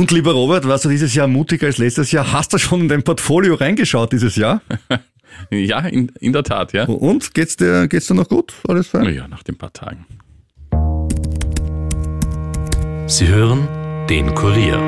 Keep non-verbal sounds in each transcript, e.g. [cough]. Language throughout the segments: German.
Und lieber Robert, warst du dieses Jahr mutiger als letztes Jahr? Hast du schon in dein Portfolio reingeschaut dieses Jahr? [laughs] ja, in, in der Tat, ja. Und geht's dir, geht's dir noch gut? Alles fein? Ja, nach den paar Tagen. Sie hören den Kurier.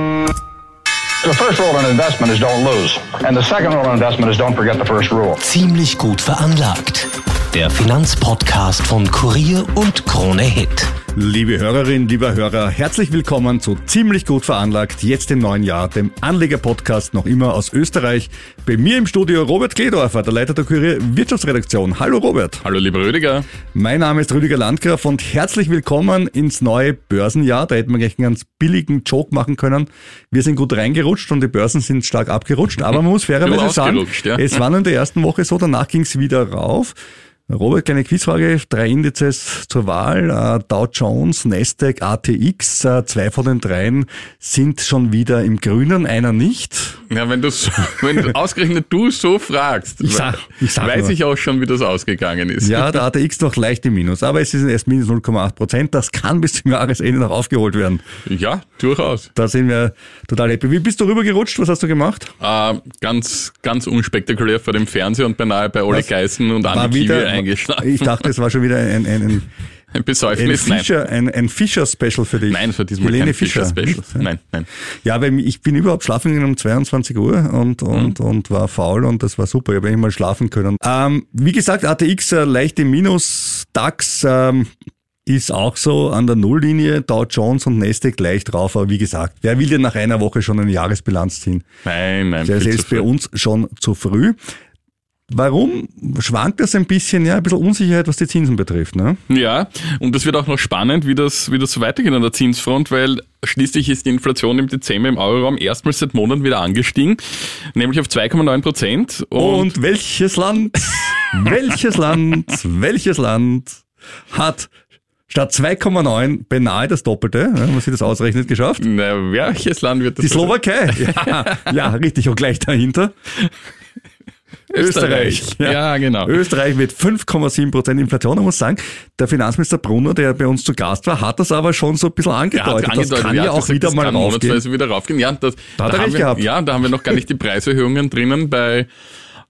The first rule in investment is don't lose. And the second rule in investment is don't forget the first rule. Ziemlich gut veranlagt. Der Finanzpodcast von Kurier und Krone Hit. Liebe Hörerinnen, lieber Hörer, herzlich willkommen zu Ziemlich gut veranlagt, jetzt im neuen Jahr, dem Anleger-Podcast noch immer aus Österreich. Bei mir im Studio Robert Kledorfer, der Leiter der Kurier Wirtschaftsredaktion. Hallo Robert. Hallo lieber Rüdiger. Mein Name ist Rüdiger Landgraf und herzlich willkommen ins neue Börsenjahr. Da hätten wir gleich einen ganz billigen Joke machen können. Wir sind gut reingerutscht und die Börsen sind stark abgerutscht, aber man muss [laughs] fairerweise sagen, ja. es war nur in der ersten Woche so, danach ging es wieder rauf. Robert, kleine Quizfrage. Drei Indizes zur Wahl. Äh, Dow Jones, Nasdaq, ATX. Äh, zwei von den dreien sind schon wieder im Grünen, einer nicht. Ja, wenn du [laughs] wenn du ausgerechnet du so fragst, ich sag, ich sag weiß nur. ich auch schon, wie das ausgegangen ist. Ja, der ATX noch leicht im Minus, aber es ist erst minus 0,8 Prozent. Das kann bis zum Jahresende noch aufgeholt werden. Ja, durchaus. Da sind wir total happy. Wie bist du rübergerutscht? Was hast du gemacht? Äh, ganz, ganz unspektakulär vor dem Fernseher und beinahe bei Ole? Geißen und Andi Kiwi eingeschlafen. Ich dachte, es war schon wieder ein, ein, ein, [laughs] Ein ein Besäufnis? Nein. Fischer, ein, ein Fischer-Special für dich. Nein, für diesmal Helene kein Fischer Fischer. Nein, nein. Ja, weil ich bin überhaupt schlafen gegangen um 22 Uhr und, und, Mhm. und war faul und das war super. Ich habe mal schlafen können. Ähm, wie gesagt, ATX äh, leicht im Minus, DAX ähm, ist auch so an der Nulllinie, Dow Jones und Nasdaq leicht drauf, aber wie gesagt, wer will denn nach einer Woche schon eine Jahresbilanz ziehen? Nein, nein. Der ist bei uns schon zu früh. Warum schwankt das ein bisschen? Ja, ein bisschen Unsicherheit, was die Zinsen betrifft. Ne? Ja, und das wird auch noch spannend, wie das, wie das so weitergeht an der Zinsfront, weil schließlich ist die Inflation im Dezember im Euroraum erstmals seit Monaten wieder angestiegen, nämlich auf 2,9 Prozent. Und welches Land, [laughs] welches Land, welches Land hat statt 2,9 beinahe das Doppelte, wenn man sich das ausrechnet, geschafft? Na, welches Land wird das? Die Slowakei. [laughs] Ja, ja, richtig. Und gleich dahinter Österreich. Ja, genau. Österreich mit 5,7 Prozent Inflation. Ich muss sagen, der Finanzminister Brunner, der bei uns zu Gast war, hat das aber schon so ein bisschen Ja, angedeutet. hat das kann angedeutet, ja, hat auch gesagt, wieder mal kann raufgehen. wieder raufgehen. Ja, das, Da hat er haben recht wir, gehabt. Ja, da haben wir noch gar nicht die Preiserhöhungen drinnen bei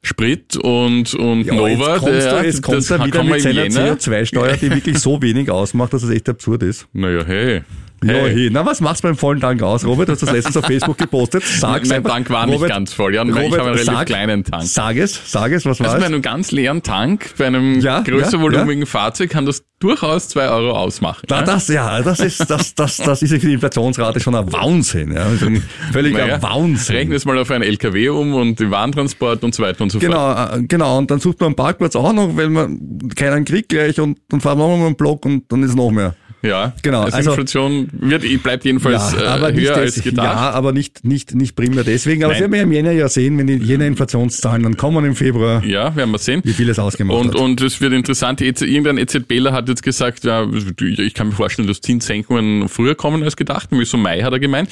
Sprit und, und Ja, Nova. jetzt kommst der- du, jetzt kommt das er wieder mit seiner Jänner. CO2-Steuer, die wirklich so wenig ausmacht, dass es echt absurd ist. [laughs] Naja, hey. Ja, Hey. hey. Na, was machst du beim vollen Tank aus, Robert? Du hast das letztens auf Facebook gepostet. Sag's mein einfach. Tank war nicht Robert, ganz voll. Ja, ich Robert, habe einen relativ sag- kleinen Tank. Sag es, sag es, was war Also bei einem ganz leeren Tank, bei einem Ja, größer ja, volumigen Fahrzeug kann das durchaus zwei Euro ausmachen. Da, ja? das, ja, das ist, das, das, das ist für die Inflationsrate schon ein Wahnsinn, ja. Also ein völliger Naja, Wahnsinn. Rechne es mal auf einen LKW um und den Warentransport und so weiter und so fort. Genau, genau. Und dann sucht man einen Parkplatz auch noch, weil man keinen kriegt gleich und dann fahren wir nochmal einen Block und dann ist noch mehr. Ja, Genau, Also, also- Inflation wird, bleibt jedenfalls äh, aber nicht höher als gedacht. Ja, aber nicht, nicht, nicht primär deswegen. Aber Nein. das werden wir im Jänner ja sehen, wenn die Jänner Inflationszahlen dann kommen im Februar, Ja, werden wir sehen. wie viel es ausgemacht Und, hat. und es wird interessant, EZ irgendein EZBler hat jetzt gesagt, ja, ich kann mir vorstellen, dass Zinssenkungen früher kommen als gedacht, so Mai hat er gemeint.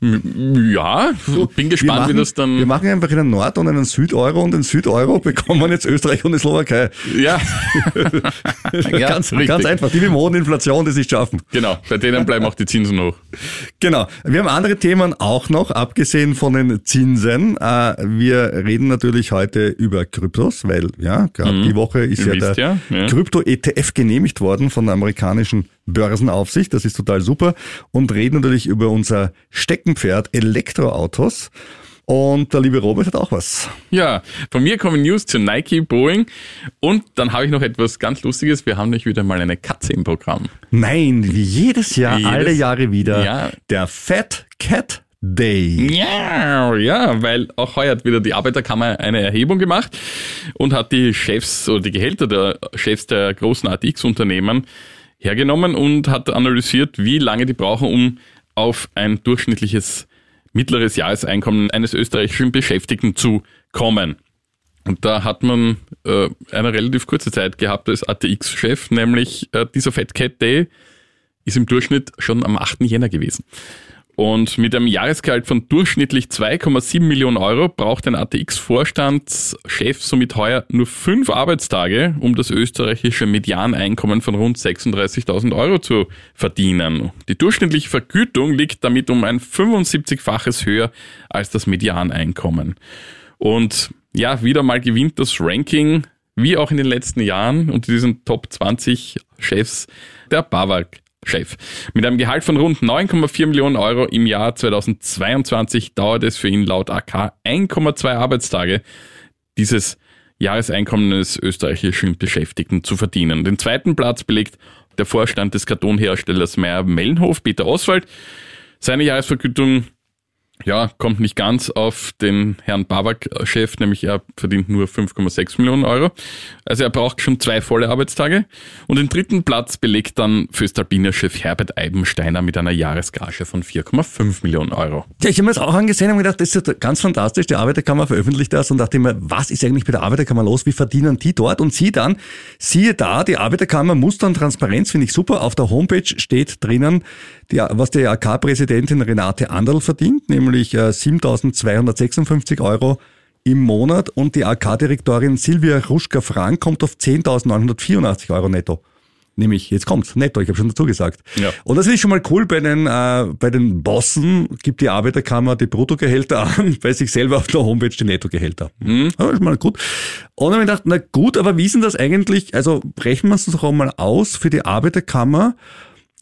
Ja, bin gespannt, machen, wie das dann... Wir machen einfach einen Nord- und einen Südeuro und den Südeuro bekommen jetzt Österreich und die Slowakei. ja, [laughs] Ja, ganz, richtig. ganz einfach. Die mit dem sich schaffen. genau, bei denen bleiben auch die Zinsen hoch. Genau. Wir haben andere Themen auch noch, abgesehen von den Zinsen. Äh, Wir reden natürlich heute über Kryptos, weil ja, gerade die Woche ist Mhm. Ihr ja der ja. Krypto-ETF genehmigt worden von der amerikanischen Börsenaufsicht. Das ist total super. Und reden natürlich über unser Steckenpferd Elektroautos. Und der liebe Robert hat auch was. Ja, von mir kommen News zu Nike, Boeing und dann habe ich noch etwas ganz Lustiges. Wir haben nämlich wieder mal eine Katze im Programm. Nein, wie jedes Jahr, Jedes- alle Jahre wieder, Ja. der Fat Cat Day. Ja, ja, weil auch heuer hat wieder die Arbeiterkammer eine Erhebung gemacht und hat die Chefs oder die Gehälter der Chefs der großen ATX-Unternehmen hergenommen und hat analysiert, wie lange die brauchen, um auf ein durchschnittliches mittleres Jahreseinkommen eines österreichischen Beschäftigten zu kommen. Und da hat man äh, eine relativ kurze Zeit gehabt als ATX-Chef, nämlich äh, dieser Fat Cat Day ist im Durchschnitt schon am 8. Jänner gewesen. Und mit einem Jahresgehalt von durchschnittlich 2,7 Millionen Euro braucht ein ATX-Vorstandschef somit heuer nur fünf Arbeitstage, um das österreichische Medianeinkommen von rund 36.000 Euro zu verdienen. Die durchschnittliche Vergütung liegt damit um ein 75-faches höher als das Medianeinkommen. Und ja, wieder mal gewinnt das Ranking, wie auch in den letzten Jahren, unter diesen Top 20 Chefs der BAWAG. Chef. Mit einem Gehalt von rund 9,4 Millionen Euro im Jahr 2022 dauert es für ihn laut AK 1,2 Arbeitstage, dieses Jahreseinkommen eines österreichischen Beschäftigten zu verdienen. Den zweiten Platz belegt der Vorstand des Kartonherstellers Meyer-Mellenhof, Peter Oswald. Seine Jahresvergütung ja, kommt nicht ganz auf den Herrn Babak-Chef, nämlich er verdient nur 5,6 Millionen Euro. Also er braucht schon zwei volle Arbeitstage. Und den dritten Platz belegt dann Föstalpiner-Chef Herbert Eibensteiner mit einer Jahresgage von 4,5 Millionen Euro. Ja, ich habe mir das auch angesehen und gedacht, das ist ganz fantastisch. Die Arbeiterkammer veröffentlicht das und dachte mir, was ist eigentlich bei der Arbeiterkammer los? Wie verdienen die dort? Und sie dann, siehe da, die Arbeiterkammer Muster und Transparenz finde ich super. Auf der Homepage steht drinnen, die, was die AK-Präsidentin Renate Anderl verdient, nämlich äh, 7.256 Euro im Monat und die AK-Direktorin Silvia Ruschka-Frank kommt auf 10.984 Euro netto. Nämlich, jetzt kommt's, netto, ich habe schon dazu gesagt. Ja. Und das ist schon mal cool, bei den, äh, bei den Bossen gibt die Arbeiterkammer die Bruttogehälter [laughs] an, bei sich selber auf der Homepage die Nettogehälter. Mhm. Ja, ist mal gut. Und dann habe ich gedacht, na gut, aber wie ist denn das eigentlich, also brechen wir es doch auch mal aus für die Arbeiterkammer,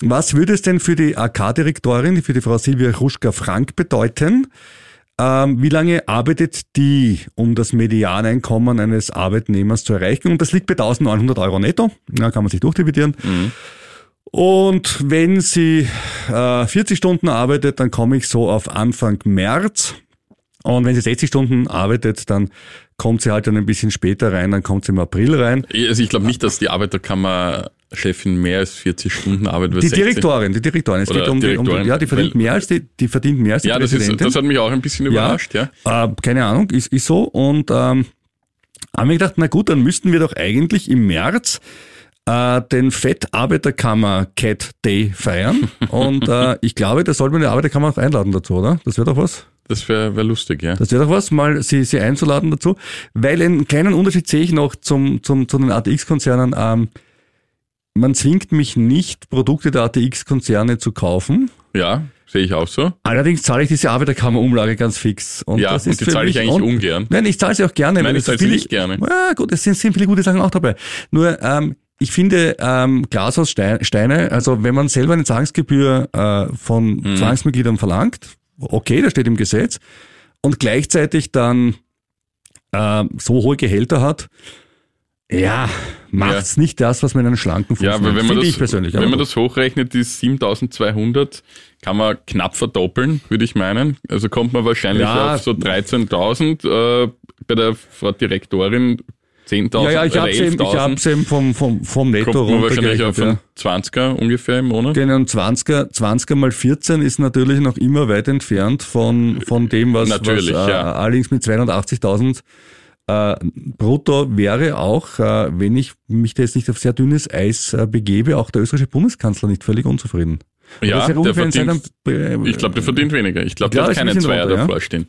was würde es denn für die AK-Direktorin, für die Frau Silvia Ruschka-Frank bedeuten? Ähm, wie lange arbeitet die, um das Medianeinkommen eines Arbeitnehmers zu erreichen? Und das liegt bei 1900 Euro netto. Da kann man sich durchdividieren. Mhm. Und wenn sie äh, 40 Stunden arbeitet, dann komme ich so auf Anfang März. Und wenn sie 60 Stunden arbeitet, dann kommt sie halt dann ein bisschen später rein, dann kommt sie im April rein. Also ich glaube nicht, dass die Arbeiterkammer Chefin mehr als 40 Stunden arbeitet. Die Direktorin, die Direktorin. Es Oder geht um die, um die, Direktorin, ja, die verdient mehr als die, die verdient mehr als die Ja, das, ist, das hat mich auch ein bisschen überrascht, ja. Äh, keine Ahnung, ist, ist so. Und ähm, haben wir gedacht, na gut, dann müssten wir doch eigentlich im März äh, den Fettarbeiterkammer Cat Day feiern. Und äh, [laughs] ich glaube, da sollte man die Arbeiterkammer auch einladen dazu, oder? Das wäre doch was. Das wäre wär lustig, ja. Das wäre doch was, mal sie, sie einzuladen dazu. Weil einen kleinen Unterschied sehe ich noch zum, zum, zu den ATX-Konzernen. Ähm, man zwingt mich nicht, Produkte der ATX-Konzerne zu kaufen. Ja, sehe ich auch so. Allerdings zahle ich diese Arbeiterkammer-Umlage ganz fix. Und Ja, das und ist die für zahle ich eigentlich un- ungern. Nein, ich zahle sie auch gerne. Nein, ich zahle sie nicht gerne. Ja, gut, es sind, sind viele gute Sachen auch dabei. Nur, ähm, ich finde, ähm, Glas aus Stein, Steine, also wenn man selber eine Zwangsgebühr äh, von Mhm. Zwangsmitgliedern verlangt, okay, das steht im Gesetz, und gleichzeitig dann äh, so hohe Gehälter hat, ja, macht's nicht das, was man in einen schlanken Fuß Ja, aber wenn man, Finde das, ich persönlich. wenn man gut. das hochrechnet, die 7200 kann man knapp verdoppeln, würde ich meinen. Also kommt man wahrscheinlich Ja. auf so 13.000, äh, bei der Frau Direktorin 10.000 ja, ja, ich hab's eben, ich 11.000. hab's eben vom, vom, vom Netto wahrscheinlich auf ja. einen 20er ungefähr im Monat. Genau, und 20er, 20er mal 14 ist natürlich noch immer weit entfernt von, von dem, was, Natürlich, was äh, ja. allerdings mit 280.000 äh, brutto wäre auch, äh, wenn ich mich da jetzt nicht auf sehr dünnes Eis äh, begebe, auch der österreichische Bundeskanzler nicht völlig unzufrieden. Ja, der verdient, seinem, äh, ich glaube, der verdient weniger. Ich glaube, der hat ein keine Zweier davor stehen.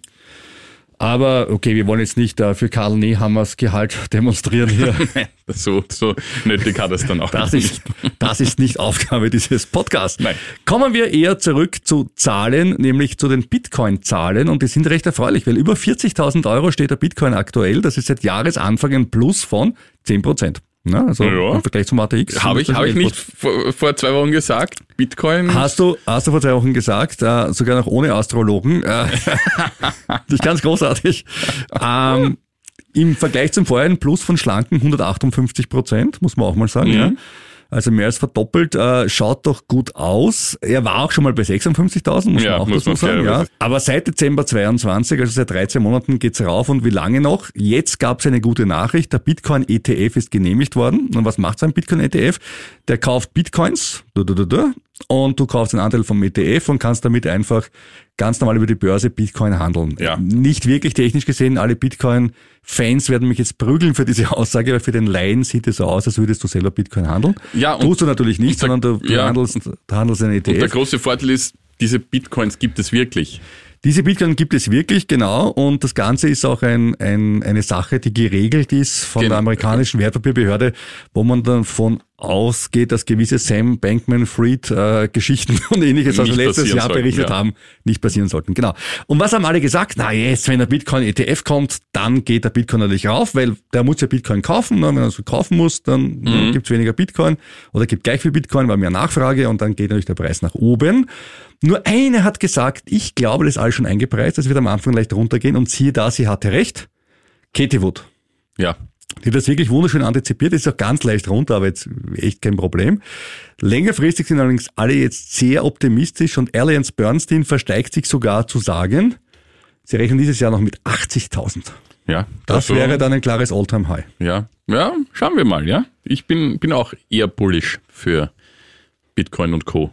Aber okay, wir wollen jetzt nicht äh, für Karl Nehammers Gehalt [laughs] demonstrieren hier. [laughs] So, so nötig hat es dann auch Das nicht. ist, [laughs] das ist nicht Aufgabe dieses Podcasts. Nein. Kommen wir eher zurück zu Zahlen, nämlich zu den Bitcoin-Zahlen. Und die sind recht erfreulich, weil über 40.000 Euro steht der Bitcoin aktuell. Das ist seit Jahresanfang ein Plus von 10 Prozent. Na, also Ja. im Vergleich zum ATX. Habe ich, hab ich 11%. nicht vor, vor zwei Wochen gesagt? Bitcoin? Hast du, hast du vor zwei Wochen gesagt, äh, sogar noch ohne Astrologen. Äh, [laughs] nicht ganz großartig. Ähm, Im Vergleich zum ein Plus von schlanken 158 Prozent, muss man auch mal sagen. Mhm. Ja. Also mehr als verdoppelt, äh, schaut doch gut aus. Er war auch schon mal bei 56.000, muss Ja, man auch muss dazu sagen. Ja. Aber seit Dezember 22, also seit 13 Monaten geht's rauf und wie lange noch? Jetzt gab's eine gute Nachricht, der Bitcoin-ETF ist genehmigt worden. Und was macht so ein Bitcoin-ETF? Der kauft Bitcoins und du kaufst einen Anteil vom ETF und kannst damit einfach ganz normal über die Börse Bitcoin handeln. Ja. Nicht wirklich technisch gesehen, alle Bitcoin-Fans werden mich jetzt prügeln für diese [laughs] Aussage, weil für den Laien sieht es so aus, als würdest du selber Bitcoin handeln. Ja, und- Tust du natürlich nicht, der- sondern du, ja. handelst, du handelst einen E Und der ETF. große Vorteil ist, diese Bitcoins gibt es wirklich. Diese Bitcoin gibt es wirklich, genau. Und das Ganze ist auch ein, ein, eine Sache, die geregelt ist von Genau. der amerikanischen Wertpapierbehörde, wo man dann von ausgeht, dass gewisse Sam Bankman-Fried äh, Geschichten [laughs] und ähnliches, also Nicht letztes Jahr sollten, berichtet ja. haben, nicht passieren sollten. Genau. Und was haben alle gesagt? Na jetzt, wenn der Bitcoin-ETF kommt, dann geht der Bitcoin natürlich rauf, weil der muss ja Bitcoin kaufen. Und wenn er so kaufen muss, dann Mhm. gibt's weniger Bitcoin oder gibt gleich viel Bitcoin, weil mehr Nachfrage und dann geht natürlich der Preis nach oben. Nur eine hat gesagt, ich glaube, das ist alles schon eingepreist, das wird am Anfang leicht runtergehen und siehe da, sie hatte recht. Katie Wood. Ja. Die hat das wirklich wunderschön antizipiert, ist auch ganz leicht runter, aber jetzt echt kein Problem. Längerfristig sind allerdings alle jetzt sehr optimistisch und Allianz Bernstein versteigt sich sogar zu sagen, sie rechnen dieses Jahr noch mit 80.000. Ja. Das also- wäre dann ein klares Alltime-High. Ja, ja, schauen wir mal, ja. Ich bin, bin auch eher bullish für Bitcoin und Co.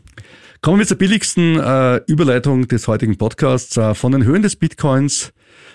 Kommen wir zur billigsten äh, Überleitung des heutigen Podcasts. Äh, von den Höhen des Bitcoins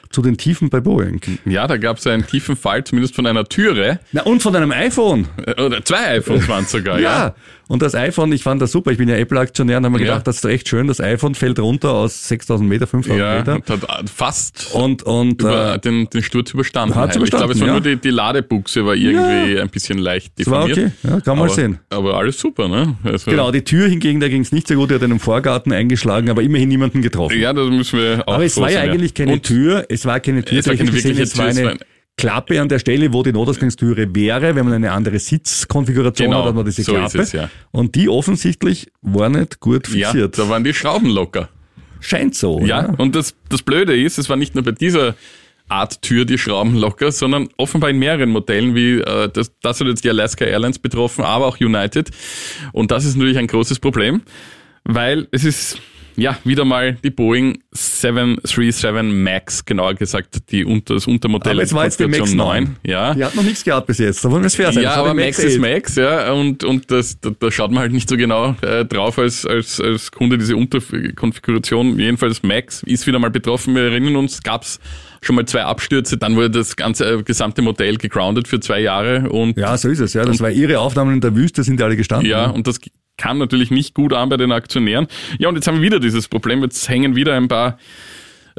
zu den Tiefen bei Boeing. Ja, da gab es einen tiefen Fall, zumindest von einer Türe. Na, und von einem iPhone. Äh, Oder zwei iPhones waren es sogar, [laughs] ja. Ja, und das iPhone, ich fand das super. Ich bin ja Apple-Aktionär und habe mir Ja. gedacht, das ist echt schön. Das iPhone fällt runter aus 6000 Meter, 5000 Ja, Meter. und hat fast Und, und über äh, den, den Sturz überstanden. hat's Ich glaube, es war überstanden, nur die, die Ladebuchse war irgendwie ein bisschen leicht es war deformiert. okay. Ja, kann man aber, sehen. Aber alles super, ne? Also, Genau, die Tür hingegen, da ging es nicht so gut. Er hat einen Vorgarten eingeschlagen, aber immerhin niemanden getroffen. Ja, das müssen wir auch aber es war ja eigentlich keine Und Tür. Es war keine Tür. Es war keine wirkliche es war Tür, es eine war ein- Klappe an der Stelle, wo die Notausgangstüre wäre, wenn man eine andere Sitzkonfiguration Genau, hat, hat man diese so ist Klappe. es, ja. Und die offensichtlich war nicht gut Ja, fixiert. da waren die Schrauben locker. Scheint so. Ja, und das, das Blöde ist, es war nicht nur bei dieser Art Tür die Schrauben locker, sondern offenbar in mehreren Modellen, wie äh, das, das hat jetzt die Alaska Airlines betroffen, aber auch United. Und das ist natürlich ein großes Problem, weil es ist ja wieder mal die Boeing 737 MAX, genauer gesagt die unter, das Untermodell Aber es war jetzt die Max 9. Ja. Die hat noch nichts gehabt bis jetzt. Da wollen wir es fair sein. Ja, aber die Max ist 8. Max, ja, und, und das, da, da schaut man halt nicht so genau äh, drauf als, als, als Kunde diese Unterkonfiguration. Jedenfalls Max ist wieder mal betroffen. Wir erinnern uns, gab's schon mal zwei Abstürze, dann wurde das ganze äh, gesamte Modell gegroundet für zwei Jahre und Ja, so ist es. Ja, das war ihre Aufnahmen in der Wüste, sind die alle gestanden. ja, und das kam natürlich nicht gut an bei den Aktionären. Ja, und jetzt haben wir wieder dieses Problem. Jetzt hängen wieder ein paar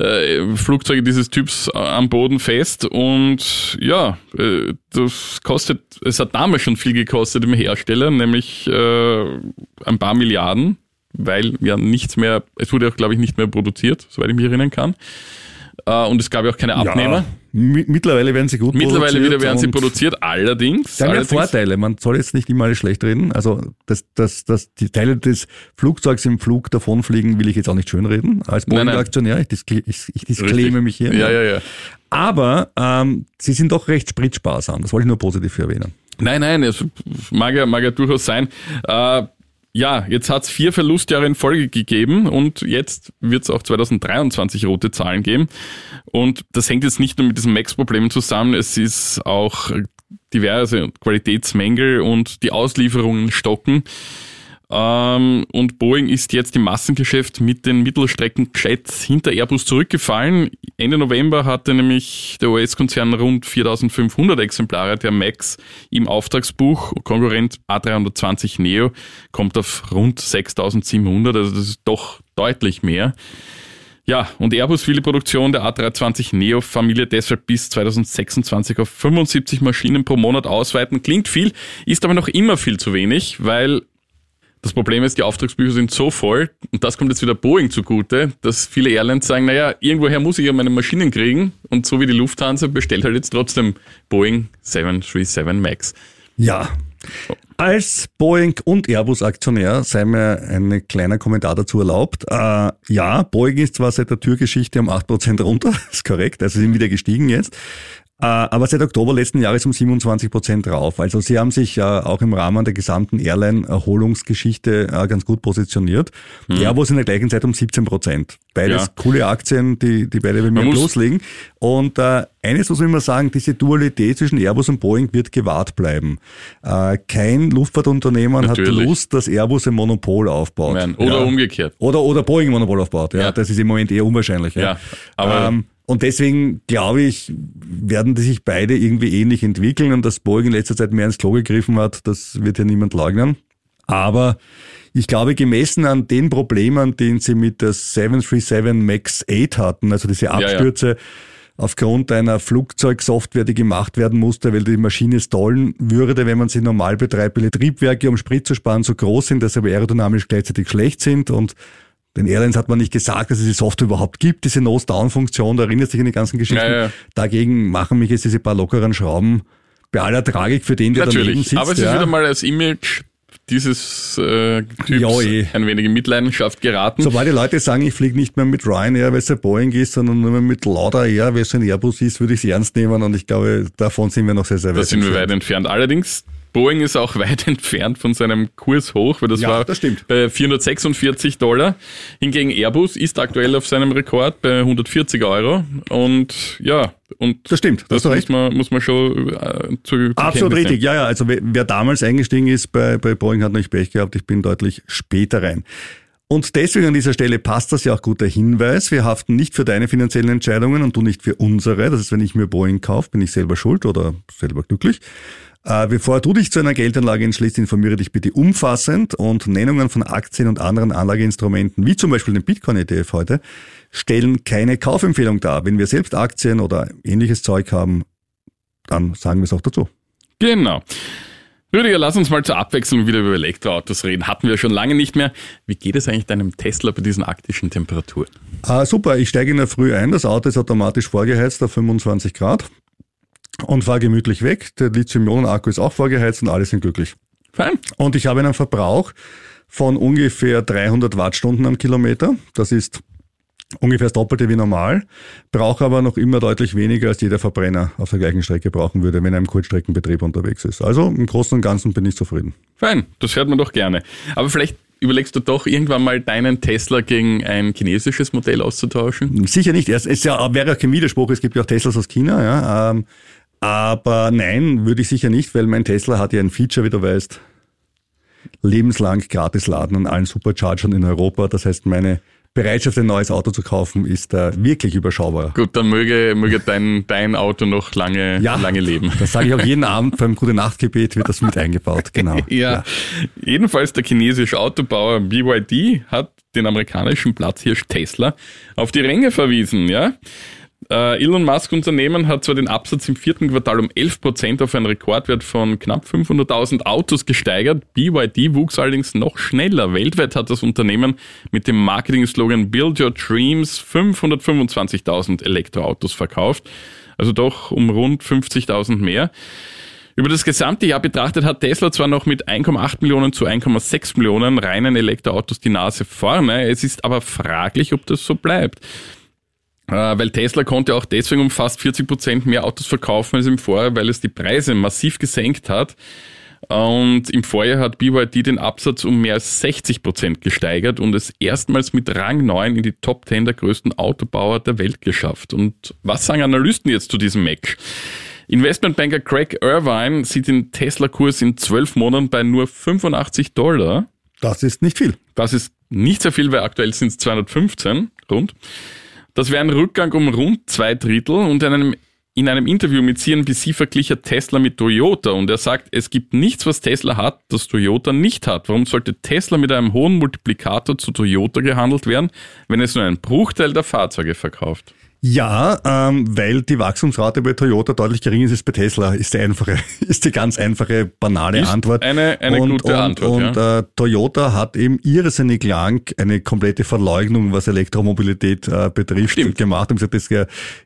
äh, Flugzeuge dieses Typs äh, am Boden fest und ja, äh, das kostet, es hat damals schon viel gekostet im Hersteller, nämlich ein paar Milliarden, weil ja nichts mehr, es wurde auch glaube ich nicht mehr produziert, soweit ich mich erinnern kann. Äh, und es gab ja auch keine Abnehmer. Ja, mi- mittlerweile werden sie gut Mittlerweile produziert wieder werden sie produziert, allerdings. Sie haben ja allerdings Vorteile. Man soll jetzt nicht immer alles schlecht reden. Also, dass, dass, dass die Teile des Flugzeugs im Flug davonfliegen, will ich jetzt auch nicht schönreden. Als. Boeing-Aktionär, ich, ich, ich disclaime mich hier. Ja, ja, ja. Aber ähm, sie sind doch recht spritsparsam. Das wollte ich nur positiv erwähnen. Nein, nein, es mag ja, mag ja durchaus sein. Äh, ja, jetzt hat's vier Verlustjahre in Folge gegeben und jetzt wird's auch 2023 rote Zahlen geben. Und das hängt jetzt nicht nur mit diesen Max-Problemen zusammen, es ist auch diverse Qualitätsmängel und die Auslieferungen stocken. Ähm, und Boeing ist jetzt im Massengeschäft mit den Mittelstreckenjets hinter Airbus zurückgefallen. Ende November hatte nämlich der US-Konzern rund 4500 Exemplare der MAX im Auftragsbuch. Konkurrent A320 Neo kommt auf rund 6700, also das ist doch deutlich mehr. Ja, und Airbus will die Produktion der A320 Neo-Familie deshalb bis 2026 auf 75 Maschinen pro Monat ausweiten. Klingt viel, ist aber noch immer viel zu wenig, weil das Problem ist, die Auftragsbücher sind so voll, und das kommt jetzt wieder Boeing zugute, dass viele Airlines sagen, naja, irgendwoher muss ich ja meine Maschinen kriegen, und so wie die Lufthansa bestellt halt jetzt trotzdem Boeing 737 MAX. Ja. Als Boeing und Airbus Aktionär sei mir ein kleiner Kommentar dazu erlaubt. Äh, ja, Boeing ist zwar seit der Türgeschichte um 8% runter, [laughs] ist korrekt, also sind wieder gestiegen jetzt. Äh, aber seit Oktober letzten Jahres um 27 Prozent drauf. Also sie haben sich äh, auch im Rahmen der gesamten Airline-Erholungsgeschichte äh, ganz gut positioniert. Airbus in der gleichen Zeit um 17 Prozent. Beides Ja. coole Aktien, die, die beide bei mir loslegen. Und äh, eines muss man immer sagen, diese Dualität zwischen Airbus und Boeing wird gewahrt bleiben. Äh, kein Luftfahrtunternehmen hat Natürlich. Lust, dass Airbus ein Monopol aufbaut. Nein, oder umgekehrt. Oder, oder Boeing ein Monopol aufbaut. Ja, Ja. Das ist im Moment eher unwahrscheinlich. Ja, Ja, aber- ähm, und deswegen glaube ich, werden die sich beide irgendwie ähnlich entwickeln und dass Boeing in letzter Zeit mehr ins Klo gegriffen hat, das wird ja niemand leugnen. Aber Ich glaube, gemessen an den Problemen, den sie mit der 737 MAX 8 hatten, also diese Abstürze ja, ja. aufgrund einer Flugzeugsoftware, die gemacht werden musste, weil die Maschine stallen würde, wenn man sie normal betreibt, weil die Triebwerke, um Sprit zu sparen, so groß sind, dass sie aber aerodynamisch gleichzeitig schlecht sind und den Airlines hat man nicht gesagt, dass es die Software überhaupt gibt, diese Nose-Down-Funktion, da erinnert sich an die ganzen Geschichten. Ja, ja. Dagegen machen mich jetzt diese paar lockeren Schrauben bei aller Tragik für den, der Natürlich, daneben sitzt. aber es ist wieder mal als Image dieses äh, Typs ja, eh. ein wenig in Mitleidenschaft geraten. Sobald die Leute sagen, ich fliege nicht mehr mit Ryanair, weil es ein Boeing ist, sondern nur mehr mit Lauda Air, weil es ein Airbus ist, würde ich es ernst nehmen und ich glaube, davon sind wir noch sehr, sehr weit entfernt. Da sind wir weit entfernt. Allerdings Boeing ist auch [laughs] weit entfernt von seinem Kurs hoch, weil das ja, war das stimmt. bei 446 Dollar. Hingegen Airbus ist aktuell auf seinem Rekord bei 140 Euro. Und ja, und das stimmt. Das, das muss, man, muss man schon äh, zu, zu Absolut richtig. Ja, ja. Also wer, wer damals eingestiegen ist bei, bei Boeing hat nicht Pech gehabt. Ich bin deutlich später rein. Und deswegen an dieser Stelle passt das ja auch guter Hinweis. Wir haften nicht für deine finanziellen Entscheidungen und du nicht für unsere. Das heißt, wenn ich mir Boeing kaufe, bin ich selber schuld oder selber glücklich. Äh, bevor du dich zu einer Geldanlage entschließt, informiere dich bitte umfassend und Nennungen von Aktien und anderen Anlageinstrumenten, wie zum Beispiel den Bitcoin-ETF heute, stellen keine Kaufempfehlung dar. Wenn wir selbst Aktien oder ähnliches Zeug haben, dann sagen wir es auch dazu. Genau. Rüdiger, lass uns mal zur Abwechslung wieder über Elektroautos reden. Hatten wir schon lange nicht mehr. Wie geht es eigentlich deinem Tesla bei diesen arktischen Temperaturen? Ah, super, ich steige in der Früh ein. Das Auto ist automatisch vorgeheizt auf 25 Grad und fahre gemütlich weg. Der Lithium-Ionen-Akku ist auch vorgeheizt und alle sind glücklich. Fein. Und ich habe einen Verbrauch von ungefähr 300 Wattstunden am Kilometer. Das ist ungefähr das Doppelte wie normal, brauche aber noch immer deutlich weniger als jeder Verbrenner auf der gleichen Strecke brauchen würde, wenn er im Kurzstreckenbetrieb unterwegs ist. Also im Großen und Ganzen bin ich zufrieden. Fein, das hört man doch gerne. Aber vielleicht überlegst du doch irgendwann mal deinen Tesla gegen ein chinesisches Modell auszutauschen? Sicher nicht. Es, es ja, wäre auch kein Widerspruch. Es gibt ja auch Teslas aus China. Ja. Ähm, aber nein, würde ich sicher nicht, weil mein Tesla hat ja ein Feature, wie du weißt, lebenslang gratis laden an allen Superchargern in Europa. Das heißt, meine Bereitschaft, ein neues Auto zu kaufen, ist äh, wirklich überschaubar. Gut, dann möge, möge dein, dein Auto noch lange, ja, lange leben. Das sage ich auch jeden Abend beim Gute Nachtgebet wird das mit eingebaut, genau. ja. [laughs] ja. Jedenfalls der chinesische Autobauer BYD hat den amerikanischen Platzhirsch Tesla auf die Ränge verwiesen, ja. Äh, Elon Musk Unternehmen hat zwar den Absatz im vierten Quartal um 11 Prozent auf einen Rekordwert von knapp 500.000 Autos gesteigert. BYD wuchs allerdings noch schneller. Weltweit hat das Unternehmen mit dem Marketing-Slogan Build Your Dreams 525.000 Elektroautos verkauft. Also doch um rund 50.000 mehr. Über das gesamte Jahr betrachtet hat Tesla zwar noch mit 1,8 Millionen zu 1,6 Millionen reinen Elektroautos die Nase vorne, es ist aber fraglich, ob das so bleibt. Äh, weil Tesla konnte auch deswegen um fast 40 Prozent mehr Autos verkaufen als im Vorjahr, weil es die Preise massiv gesenkt hat. Und im Vorjahr hat BYD den Absatz um mehr als 60 Prozent gesteigert und es erstmals mit Rang 9 in die Top 10 der größten Autobauer der Welt geschafft. Und was sagen Analysten jetzt zu diesem Match? Investmentbanker Craig Irvine sieht den Tesla-Kurs in zwölf Monaten bei nur 85 Dollar. Das ist nicht viel. Das ist nicht sehr viel, weil aktuell sind es 215 rund. Das wäre ein Rückgang um rund zwei Drittel und in einem, in einem Interview mit CNBC verglich er Tesla mit Toyota und er sagt, es gibt nichts, was Tesla hat, das Toyota nicht hat. Warum sollte Tesla mit einem hohen Multiplikator zu Toyota gehandelt werden, wenn es nur einen Bruchteil der Fahrzeuge verkauft? Ja, ähm, weil die Wachstumsrate bei Toyota deutlich geringer ist als bei Tesla, ist die einfache, [laughs] ist die ganz einfache, banale ist Antwort. Eine, eine und, gute und, Antwort. Und ja. äh, Toyota hat eben irrsinnig lang eine komplette Verleugnung, was Elektromobilität äh, betrifft, Stimmt. gemacht und gesagt, es,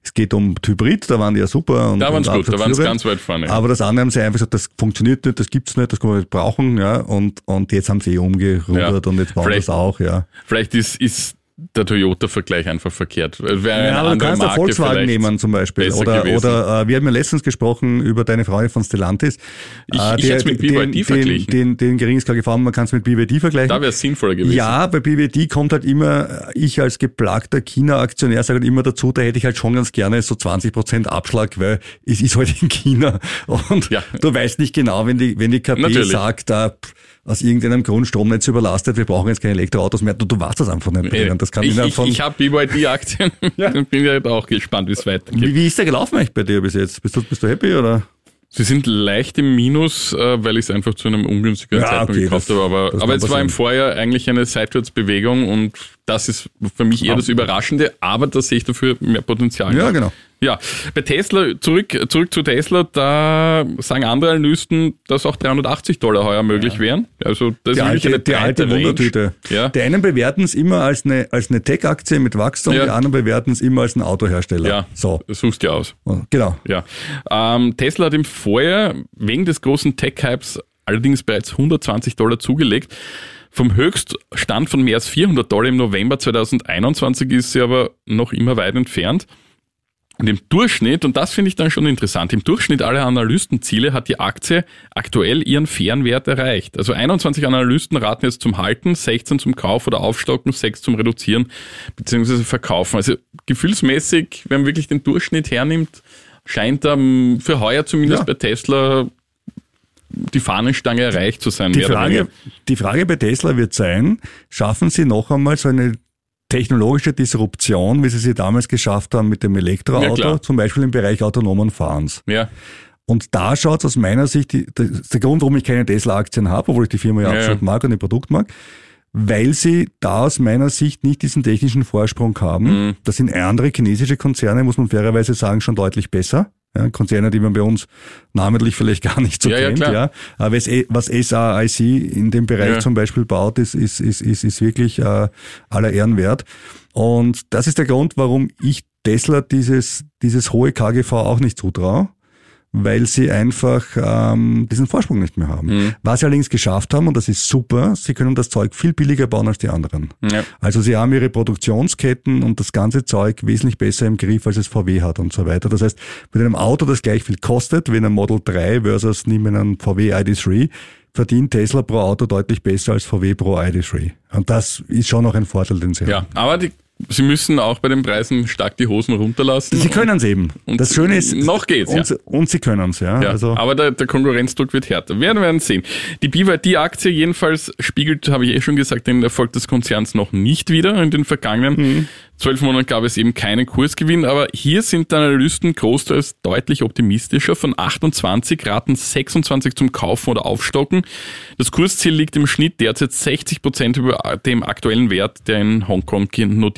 es geht um Hybrid, da waren die ja super. Und, da waren es gut, da waren sie ganz weit vorne. Aber das andere haben sie einfach gesagt, das funktioniert nicht, das gibt's nicht, das können wir nicht brauchen, ja, und, und jetzt haben sie eh umgerudert ja. und jetzt bauen das auch, ja. Vielleicht ist, ist der Toyota-Vergleich einfach verkehrt. Wäre ja, aber du kannst Marke Volkswagen nehmen zum Beispiel. Oder, oder äh, wir haben ja letztens gesprochen über deine Freundin von Stellantis. Ich, äh, ich hätte es mit BYD den, verglichen. Den, den, den geringsklar gefahren, man kann es mit BYD vergleichen. Da wäre es sinnvoller gewesen. Ja, bei BYD kommt halt immer, ich als geplagter China-Aktionär sage halt immer dazu, da hätte ich halt schon ganz gerne so 20% Abschlag, weil es ist halt in China [laughs] und ja. du weißt nicht genau, wenn die, wenn die KP Natürlich. sagt, da, pff, aus irgendeinem Grund Stromnetz überlastet, wir brauchen jetzt keine Elektroautos mehr. Du, du weißt das einfach nicht drinnen. Das kann ich ich, von ich habe BYD-Aktien [laughs] ja. und bin ja auch gespannt, wie es weitergeht. Wie, wie ist der gelaufen eigentlich bei dir bis jetzt? Bist du, bist du happy oder? Sie sind leicht im Minus, äh, weil ich es einfach zu einem ungünstigeren Ja, Zeitpunkt okay, gekauft das- habe. Aber, aber es war im. Vorjahr eigentlich eine Seitwärtsbewegung und das ist für mich eher das Überraschende, aber da sehe ich dafür mehr Potenzial. Ja, genau. Ja, bei Tesla, zurück, zurück zu Tesla, da sagen andere Analysten, dass auch 380 Dollar heuer möglich wären. Also das Die ist alte, eine die alte. Wundertüte. Ja. Die einen bewerten es immer als eine, als eine Tech-Aktie mit Wachstum, Ja. die anderen bewerten es immer als einen Autohersteller. Ja, So, suchst dir aus. genau. Ja. Ähm, Tesla hat im Vorjahr wegen des großen Tech-Hypes allerdings bereits 120 Dollar zugelegt. Vom Höchststand von mehr als 400 Dollar im November 2021 ist sie aber noch immer weit entfernt. Und im Durchschnitt, und das finde ich dann schon interessant, im Durchschnitt aller Analystenziele hat die Aktie aktuell ihren fairen Wert erreicht. Also 21 Analysten raten jetzt zum Halten, 16 zum Kauf oder Aufstocken, 6 zum Reduzieren bzw. Verkaufen. Also gefühlsmäßig, wenn man wirklich den Durchschnitt hernimmt, scheint ähm, für heuer zumindest Ja. bei Tesla die Fahnenstange erreicht zu sein. Die Frage, die Frage bei Tesla wird sein, schaffen sie noch einmal so eine technologische Disruption, wie sie sie damals geschafft haben mit dem Ja, Elektroauto, klar. zum Beispiel im Bereich autonomen Fahrens. Ja, Und da schaut es aus meiner Sicht, die, das ist der Grund, warum ich keine Tesla-Aktien habe, obwohl ich die Firma ja, Ja, absolut ja. mag und ihr Produkt mag, weil sie da aus meiner Sicht nicht diesen technischen Vorsprung haben. Mhm. Das sind andere chinesische Konzerne, muss man fairerweise sagen, schon deutlich besser. Ja, Konzerne, die man bei uns namentlich vielleicht gar nicht so Ja, ja, kennt. klar. Ja, Aber was, eh- was SAIC in dem Bereich Ja. zum Beispiel baut, ist, ist, ist, ist, ist wirklich äh, aller Ehren wert. Und das ist der Grund, warum ich Tesla dieses, dieses hohe KGV auch nicht zutraue, weil sie einfach ähm, diesen Vorsprung nicht mehr haben. Mhm. Was sie allerdings geschafft haben, und das ist super, sie können das Zeug viel billiger bauen als die anderen. ja. Also sie haben ihre Produktionsketten und das ganze Zeug wesentlich besser im Griff, als es VW hat und so weiter. Das heißt, mit einem Auto, das gleich viel kostet, wie einem Model 3 versus nehmen wir einen VW ID3, verdient Tesla pro Auto deutlich besser als VW pro ID3. Und das ist schon noch ein Vorteil, den sie haben. ja. aber die, sie müssen auch bei den Preisen stark die Hosen runterlassen. Sie können es eben. Und das Schöne ist, noch geht's, und, und sie können es, ja. Ja, Also, aber der, der Konkurrenzdruck wird härter. Werden wir sehen. Die BYD-Aktie jedenfalls spiegelt, habe ich eh schon gesagt, den Erfolg des Konzerns noch nicht wieder. In den vergangenen Mhm. zwölf Monaten gab es eben keinen Kursgewinn, aber hier sind die Analysten großteils deutlich optimistischer. Von 28 raten 26 zum Kaufen oder Aufstocken. Das Kursziel liegt im Schnitt derzeit 60 Prozent über dem aktuellen Wert der in Hongkong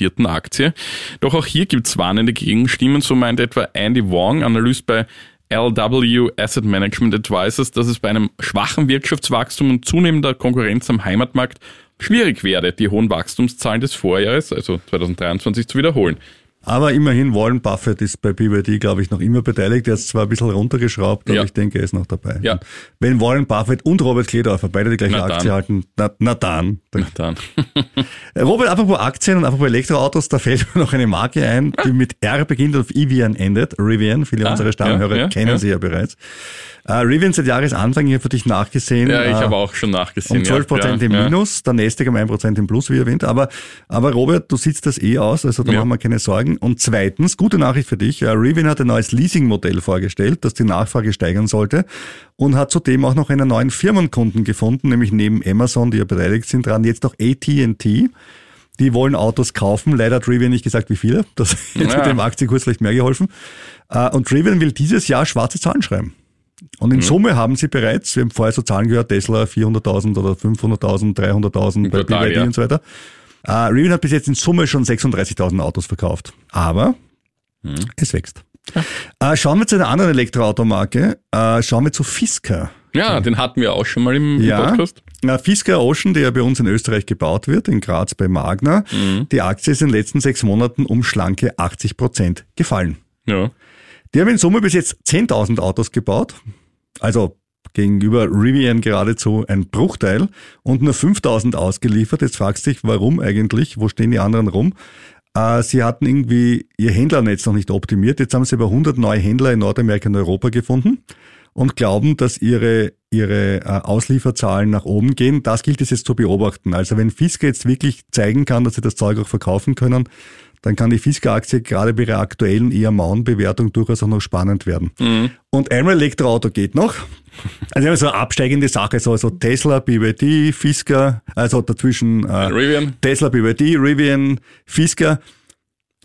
notierten Aktie. Doch auch hier gibt es warnende Gegenstimmen. So meint etwa Andy Wong, Analyst bei LW Asset Management Advisors, dass es bei einem schwachen Wirtschaftswachstum und zunehmender Konkurrenz am Heimatmarkt schwierig werde, die hohen Wachstumszahlen des Vorjahres, also 2023, zu wiederholen. Aber immerhin, Warren Buffett ist bei BYD, glaube ich, noch immer beteiligt. Er ist zwar ein bisschen runtergeschraubt, aber Ja. ich denke, er ist noch dabei. Ja. Wenn Warren Buffett und Robert Kledorfer beide die gleiche Na Aktie dann. halten, na, na dann. dann Dann. [laughs] Robert, apropos Aktien und apropos Elektroautos, da fällt mir noch eine Marke ein, die mit R beginnt und auf Evian endet. Rivian, viele Ah, unserer Stammhörer ja, kennen sie ja bereits. Äh, Rivian seit Jahresanfang, ich habe für dich nachgesehen. Ja, ich äh, habe auch schon nachgesehen. um 12 Prozent ja, im. Minus, der Nasdaq um 1 Prozent im Plus, wie erwähnt. Aber, aber Robert, du sitzt das eh aus, also da machen wir keine Sorgen. Und zweitens, gute Nachricht für dich, äh, Rivian hat ein neues Leasing-Modell vorgestellt, das die Nachfrage steigern sollte und hat zudem auch noch einen neuen Firmenkunden gefunden, nämlich neben Amazon, die ja beteiligt sind, dran jetzt noch AT&T. Die wollen Autos kaufen. Leider hat Rivian nicht gesagt, wie viele. Das [laughs] hätte Ja. dem Aktienkurs vielleicht mehr geholfen. Äh, Und Rivian will dieses Jahr schwarze Zahlen schreiben. Und Mhm. in Summe haben sie bereits, wir haben vorher so Zahlen gehört, Tesla 400.000 oder 500.000, 300.000 bei Total, BYD ja. und so weiter. Äh, Rivian hat bis jetzt in Summe schon 36.000 Autos verkauft. Aber Mhm. es wächst. Äh, schauen wir zu einer anderen Elektroautomarke. Äh, schauen wir zu Fisker. Ja, den hatten wir auch schon mal im, Ja, Podcast. Na, Fisker Ocean, der ja bei uns in Österreich gebaut wird, in Graz bei Magna. Mhm. Die Aktie ist in den letzten sechs Monaten um schlanke 80 Prozent gefallen. Ja. Die haben in Summe bis jetzt 10.000 Autos gebaut. Also gegenüber Rivian geradezu ein Bruchteil und nur 5.000 ausgeliefert. Jetzt fragst du dich, warum eigentlich? Wo stehen die anderen rum? Äh, Sie hatten irgendwie ihr Händlernetz noch nicht optimiert. Jetzt haben sie über 100 neue Händler in Nordamerika und Europa gefunden und glauben, dass ihre, ihre äh, Auslieferzahlen nach oben gehen. Das gilt es jetzt zu beobachten. Also wenn Fisker jetzt wirklich zeigen kann, dass sie das Zeug auch verkaufen können, dann kann die Fisker-Aktie gerade bei ihrer aktuellen eher mauen Bewertung durchaus auch noch spannend werden. Und einmal Elektroauto geht noch. Also immer so eine absteigende Sache, so, so Tesla, BYD, Fisker, also dazwischen äh, Rivian. Tesla, BYD, Rivian, Fisker.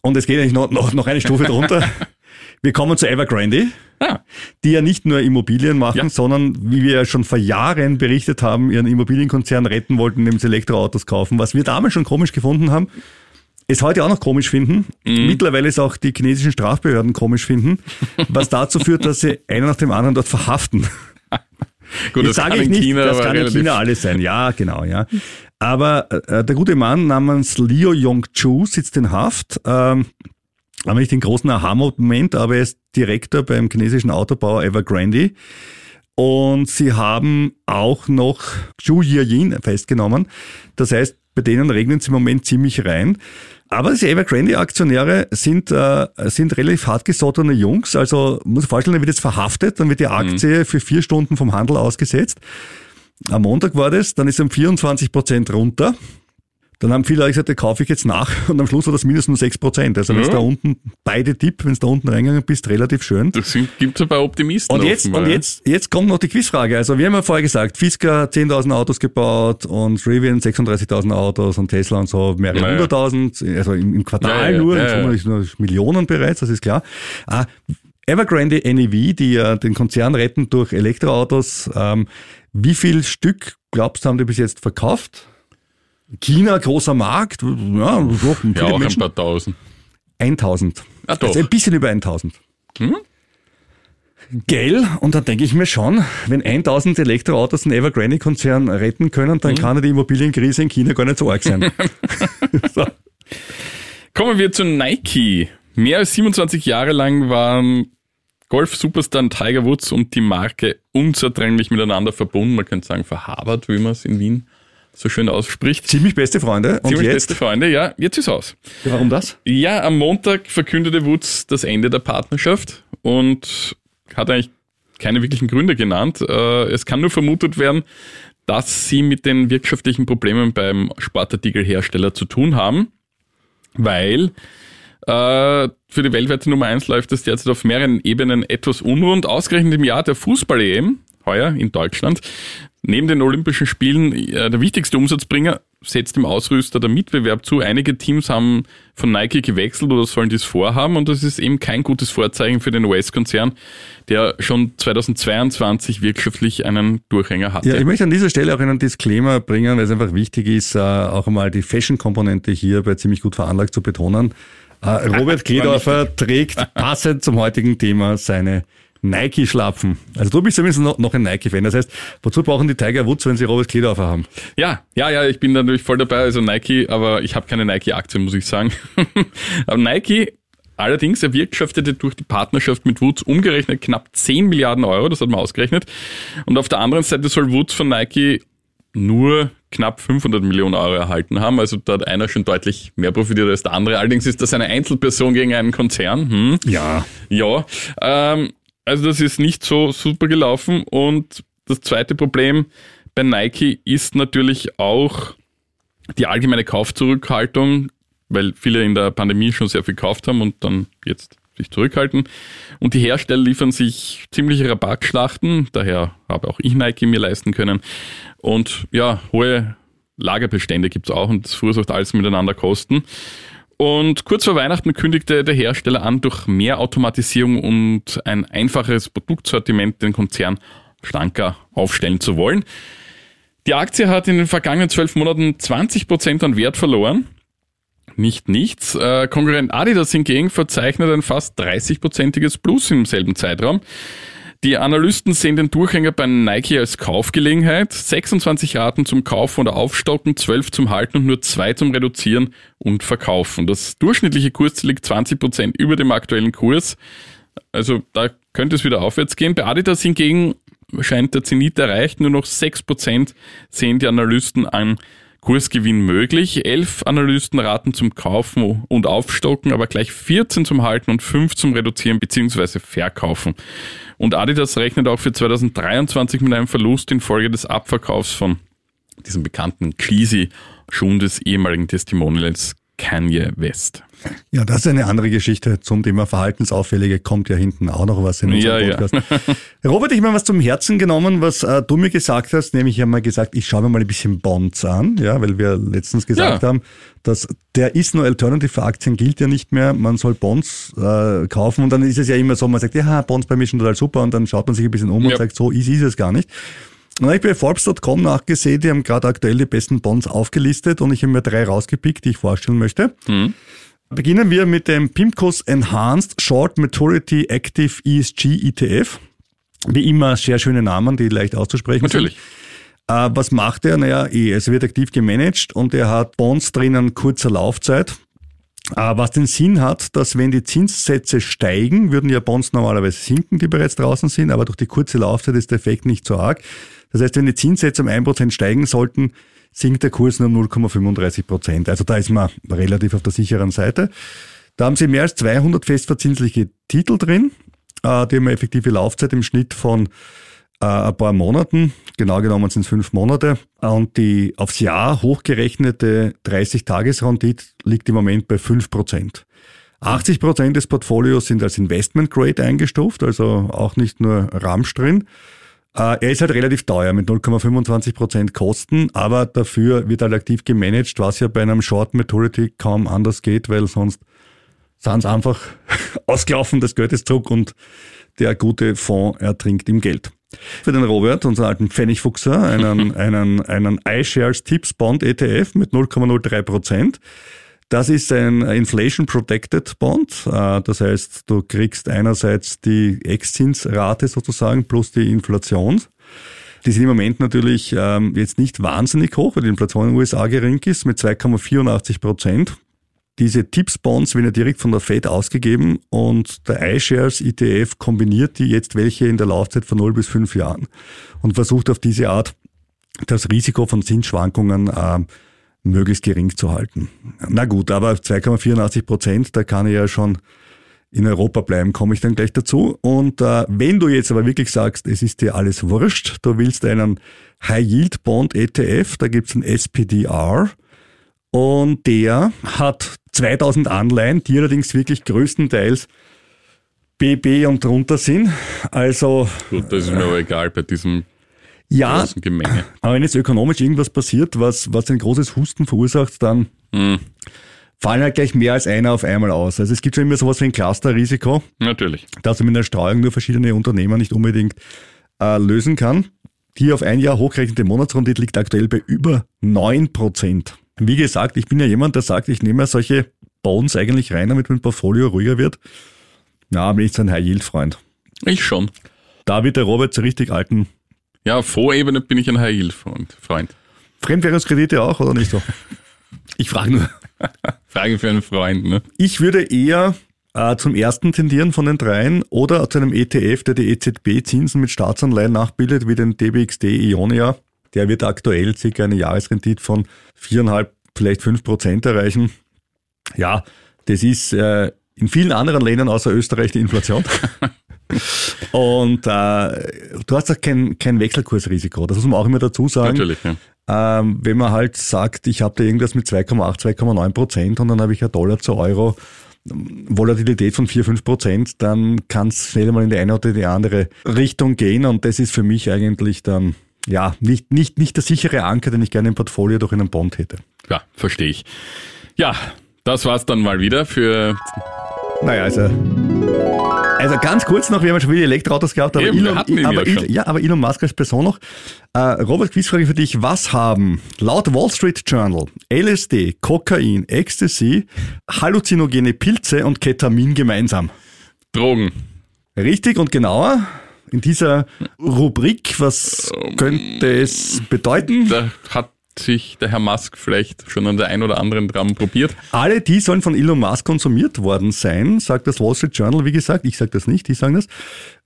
Und es geht eigentlich noch, noch, noch eine Stufe drunter. [laughs] Wir kommen zu Evergrande. Die ja nicht nur Immobilien machen, Ja. sondern, wie wir ja schon vor Jahren berichtet haben, ihren Immobilienkonzern retten wollten, indem sie Elektroautos kaufen, was wir damals schon komisch gefunden haben. Es heute auch noch komisch finden. Mhm. Mittlerweile es auch die chinesischen Strafbehörden komisch finden, [laughs] was dazu führt, dass sie einen nach dem anderen dort verhaften. [laughs] Gut, Jetzt sage ich nicht, China das kann in China alles sein. Ja, genau, ja. Aber äh, der gute Mann namens Liu Yongchu sitzt in Haft. Ähm, aber nicht den großen Aha-Moment, aber er ist Direktor beim chinesischen Autobauer Evergrande. Und sie haben auch noch Zhu Yiyin festgenommen. Das heißt, bei denen regnet es im Moment ziemlich rein. Aber diese Evergrande-Aktionäre sind, äh, sind relativ hartgesottene Jungs. Also muss ich vorstellen, er wird jetzt verhaftet, dann wird die Aktie für vier Stunden vom Handel ausgesetzt. Am Montag war das, dann ist er um 24 Prozent runter. Dann haben viele gesagt, da kaufe ich jetzt nach und am Schluss war das minus nur 6 Prozent. Also wenn es Ja. da unten, beide Tipp, wenn es da unten reingegangen bist, relativ schön. Das sind, gibt's aber Optimisten. Und jetzt, offenbar, und ja. jetzt, jetzt kommt noch die Quizfrage. Also wir haben ja vorher gesagt, Fisker 10.000 Autos gebaut und Rivian 36.000 Autos und Tesla und so mehrere Ja, ja. hunderttausend, also im, im Quartal Ja, ja, nur, ja, im Sommer ja. ist nur Millionen bereits, das ist klar. Ah, Evergrande NEV, die ja den Konzern retten durch Elektroautos, ähm, wie viel Stück glaubst du, haben die bis jetzt verkauft? China, großer Markt, ja, doch, Ja, auch ein Menschen. paar tausend. 1000. Ah, doch. Also ein bisschen über 1000. Hm? Gell? Und dann denke ich mir schon, wenn 1000 Elektroautos den Evergrande-Konzern retten können, dann kann ja die Immobilienkrise in China gar nicht so arg sein. [laughs] [laughs] so. Kommen wir zu Nike. Mehr als 27 Jahre lang waren Golf-Superstar Tiger Woods und die Marke unzertrennlich miteinander verbunden. Man könnte sagen verhabert, wie man es in Wien so schön ausspricht. Ziemlich beste Freunde. Und Ziemlich jetzt? beste Freunde, ja, jetzt ist aus. Warum das? Ja, am Montag verkündete Woods das Ende der Partnerschaft und hat eigentlich keine wirklichen Gründe genannt. Äh, Es kann nur vermutet werden, dass sie mit den wirtschaftlichen Problemen beim Sportartikelhersteller zu tun haben, weil äh, für die weltweite Nummer 1 läuft es derzeit auf mehreren Ebenen etwas unrund. Ausgerechnet im Jahr der Fußball-EM, heuer in Deutschland, neben den Olympischen Spielen äh, der wichtigste Umsatzbringer, setzt dem Ausrüster der Mitbewerb zu. Einige Teams haben von Nike gewechselt oder sollen dies vorhaben und das ist eben kein gutes Vorzeichen für den US-Konzern, der schon 2022 wirtschaftlich einen Durchhänger hatte. Ja, ich möchte an dieser Stelle auch einen Disclaimer bringen, weil es einfach wichtig ist, äh, auch einmal die Fashion-Komponente hier bei ziemlich gut veranlagt zu betonen. Äh, Robert Kledorfer trägt passend zum heutigen Thema seine Nike-Schlapfen. Also du bist zumindest noch, noch ein Nike-Fan. Das heißt, wozu brauchen die Tiger Woods, wenn sie Robert Kledorfer haben? Ja, ja, ja, ich bin natürlich voll dabei, also Nike, aber ich habe keine Nike-Aktie, muss ich sagen. [laughs] aber Nike allerdings erwirtschaftete durch die Partnerschaft mit Woods umgerechnet knapp 10 Milliarden Euro, das hat man ausgerechnet. Und auf der anderen Seite soll Woods von Nike nur knapp 500 Millionen Euro erhalten haben. Also da hat einer schon deutlich mehr profitiert als der andere. Allerdings ist das eine Einzelperson gegen einen Konzern. Hm. Ja. Ja, ähm, also das ist nicht so super gelaufen. Und das zweite Problem bei Nike ist natürlich auch die allgemeine Kaufzurückhaltung, weil viele in der Pandemie schon sehr viel gekauft haben und dann jetzt sich zurückhalten. Und die Hersteller liefern sich ziemliche Rabattschlachten, daher habe auch ich Nike mir leisten können. Und ja, hohe Lagerbestände gibt's auch und das verursacht alles miteinander Kosten. Und kurz vor Weihnachten kündigte der Hersteller an, durch mehr Automatisierung und ein einfacheres Produktsortiment den Konzern schlanker aufstellen zu wollen. Die Aktie hat in den vergangenen zwölf Monaten 20 Prozent an Wert verloren. Nicht nichts. Äh, Konkurrent Adidas hingegen verzeichnet ein fast 30-prozentiges Plus im selben Zeitraum. Die Analysten sehen den Durchhänger bei Nike als Kaufgelegenheit. 26 Raten zum Kaufen oder Aufstocken, 12 zum Halten und nur 2 zum Reduzieren und Verkaufen. Das durchschnittliche Kursziel liegt 20 Prozent über dem aktuellen Kurs. Also da könnte es wieder aufwärts gehen. Bei Adidas hingegen scheint der Zenit erreicht. Nur noch 6 Prozent sehen die Analysten an Kursgewinn möglich. Elf Analysten raten zum Kaufen und Aufstocken, aber gleich 14 zum Halten und 5 zum Reduzieren bzw. Verkaufen. Und Adidas rechnet auch für 2023 mit einem Verlust infolge des Abverkaufs von diesem bekannten Cheesy Schuhen des ehemaligen Testimonials Kanye West. Ja, das ist eine andere Geschichte. Zum Thema Verhaltensauffällige kommt ja hinten auch noch was in unserem Ja, ja. Podcast. [laughs] Robert, ich habe mir was zum Herzen genommen, was äh, du mir gesagt hast, nämlich ich habe mal gesagt, ich schaue mir mal ein bisschen Bonds an, ja, weil wir letztens gesagt Ja. haben, dass der ist nur Alternative für Aktien gilt ja nicht mehr, man soll Bonds äh, kaufen und dann ist es ja immer so, man sagt, ja, Bonds bei mir schon total super und dann schaut man sich ein bisschen um und Ja. sagt, so easy ist es gar nicht. Habe ich bei Forbes.com nachgesehen, die haben gerade aktuell die besten Bonds aufgelistet und ich habe mir drei rausgepickt, die ich vorstellen möchte. Beginnen wir mit dem PIMCOS Enhanced Short Maturity Active ESG ETF. Wie immer sehr schöne Namen, die leicht auszusprechen Natürlich. sind. Äh, was macht er? Naja, eh, es wird aktiv gemanagt und er hat Bonds drinnen kurzer Laufzeit. Äh, was den Sinn hat, dass wenn die Zinssätze steigen, würden ja Bonds normalerweise sinken, die bereits draußen sind, aber durch die kurze Laufzeit ist der Effekt nicht so arg. Das heißt, wenn die Zinssätze um 1% steigen sollten, sinkt der Kurs nur um 0,35 Prozent. Also da ist man relativ auf der sicheren Seite. Da haben sie mehr als 200 festverzinsliche Titel drin. Äh, Die haben eine effektive Laufzeit im Schnitt von äh, ein paar Monaten. Genau genommen sind es fünf Monate. Und die aufs Jahr hochgerechnete 30-Tages-Rendite liegt im Moment bei 5 Prozent. 80 Prozent des Portfolios sind als Investment Grade eingestuft, also auch nicht nur Ramsch drin. Äh, Er ist halt relativ teuer mit 0,25 Prozent Kosten, aber dafür wird halt aktiv gemanagt, was ja bei einem Short Maturity kaum anders geht, weil sonst sind einfach [laughs] ausgelaufen, das Geld ist zurück und der gute Fonds ertrinkt im Geld. Für den Robert, unseren alten Pfennigfuchser, einen, [laughs] einen, einen iShares Tips Bond ETF mit 0,03 Prozent. Das ist ein Inflation Protected Bond. Äh, Das heißt, du kriegst einerseits die Ex-Zinsrate sozusagen plus die Inflation. Die sind im Moment natürlich ähm, jetzt nicht wahnsinnig hoch, weil die Inflation in den USA gering ist, mit 2,84 Prozent. Diese Tipps-Bonds werden ja direkt von der Fed ausgegeben und der iShares ETF kombiniert die jetzt welche in der Laufzeit von 0 bis 5 Jahren und versucht auf diese Art das Risiko von Zinsschwankungen äh, möglichst gering zu halten. Na gut, aber 2,84 Prozent, da kann ich ja schon in Europa bleiben, komme ich dann gleich dazu. Und äh, wenn du jetzt aber wirklich sagst, es ist dir alles wurscht, du willst einen High Yield Bond ETF, da gibt's einen SPDR und der hat 2000 Anleihen, die allerdings wirklich größtenteils BB und drunter sind. Also Gut, das ist mir aber egal bei diesem ja, [laughs] aber wenn jetzt ökonomisch irgendwas passiert, was, was ein großes Husten verursacht, dann Hm, fallen halt gleich mehr als einer auf einmal aus. Also es gibt schon immer sowas wie ein Clusterrisiko, natürlich. das man mit einer Streuung nur verschiedene Unternehmer nicht unbedingt äh, lösen kann. Die auf ein Jahr hochgerechnete Monatsrendite liegt aktuell bei über 9%. Wie gesagt, ich bin ja jemand, der sagt, ich nehme ja solche Bonds eigentlich rein, damit mein Portfolio ruhiger wird. Na, bin ich so ein High-Yield-Freund. Ich schon. Da wird der Robert zur richtig alten Ja, auf Vorebene bin ich ein High Yield Freund. Fremdwährungskredite auch, oder nicht so? Ich frage nur. [laughs] Frage für einen Freund, ne? Ich würde eher äh, zum ersten tendieren von den dreien oder zu einem ETF, der die EZB-Zinsen mit Staatsanleihen nachbildet, wie den DBXD Ionia. Der wird aktuell circa eine Jahresrendite von viereinhalb, vielleicht fünf Prozent erreichen. Ja, das ist äh, in vielen anderen Ländern außer Österreich die Inflation. [laughs] Und äh, du hast auch kein, kein Wechselkursrisiko. Das muss man auch immer dazu sagen. Natürlich, ja. Ähm, wenn man halt sagt, ich habe da irgendwas mit 2,8, 2,9 Prozent und dann habe ich ja Dollar zu Euro ähm, Volatilität von 4, 5 Prozent, dann kann es schnell mal in die eine oder die andere Richtung gehen und das ist für mich eigentlich dann ja nicht, nicht, nicht der sichere Anker, den ich gerne im Portfolio durch einen Bond hätte. Ja, verstehe ich. Ja, das war's dann mal wieder für. Naja, also. Also ganz kurz noch, wir haben schon wieder Elektroautos gehabt, aber, Eben, Elon, aber, ja ja, aber Elon Musk als Person noch. Äh, Robert, Quizfrage für dich. Was haben laut Wall Street Journal LSD, Kokain, Ecstasy, halluzinogene Pilze und Ketamin gemeinsam? Drogen. Richtig und genauer in dieser Rubrik, was könnte es bedeuten? Da hat sich der Herr Musk vielleicht schon an der ein oder anderen dran probiert. Alle die sollen von Elon Musk konsumiert worden sein, sagt das Wall Street Journal, wie gesagt. Ich sage das nicht, die sagen das.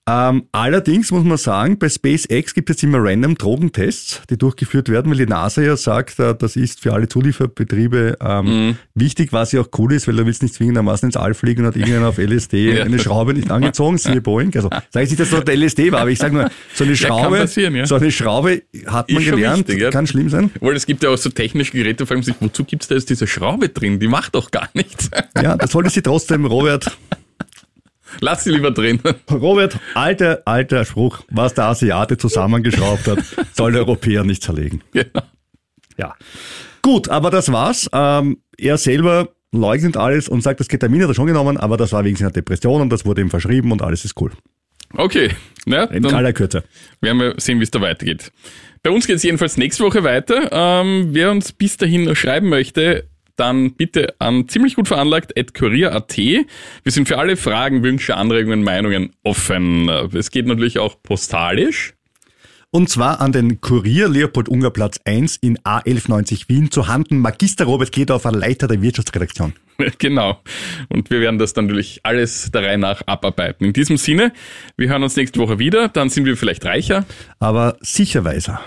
Ähm, allerdings muss man sagen, bei SpaceX gibt es immer random Drogentests, die durchgeführt werden, weil die NASA ja sagt, äh, das ist für alle Zulieferbetriebe ähm, Mhm. wichtig, was ja auch cool ist, weil du willst nicht zwingendermaßen ins All fliegen und hat irgendeiner auf LSD [laughs] Ja. eine Schraube nicht angezogen, siehe Boeing. Also sage ich nicht, dass das der LSD war, aber ich sage nur, so eine Ja, Schraube, passieren, ja. so eine Schraube hat man Ist gelernt, wichtig, ja. kann schlimm sein. Weil es gibt ja auch so technische Geräte, fragen sich, wozu gibt's da jetzt diese Schraube drin? Die macht doch gar nichts. Ja, das sollte sie trotzdem, Robert, [laughs] Lass sie lieber drin. Robert, alter, alter Spruch, was der Asiate zusammengeschraubt hat, [laughs] soll der Europäer nicht zerlegen. genau. Ja. Gut, aber das war's. Ähm, er selber leugnet alles und sagt, das Ketamin hat er schon genommen, aber das war wegen seiner Depression und das wurde ihm verschrieben und alles ist cool. Okay. Ja, In aller Kürze. werden wir sehen, wie es da weitergeht. Bei uns geht es jedenfalls nächste Woche weiter. Ähm, wer uns bis dahin noch schreiben möchte, dann bitte an ziemlich gut veranlagt at kurier.at. Wir sind für alle Fragen, Wünsche, Anregungen, Meinungen offen. Es geht natürlich auch postalisch. Und zwar an den Kurier Leopold Unger Platz 1 in A1190 Wien zu Handen Magister Robert Gedorfer, Leiter der Wirtschaftsredaktion. [laughs] genau. Und wir werden das dann natürlich alles der Reihe nach abarbeiten. In diesem Sinne, wir hören uns nächste Woche wieder. Dann sind wir vielleicht reicher. Aber sicher weiser.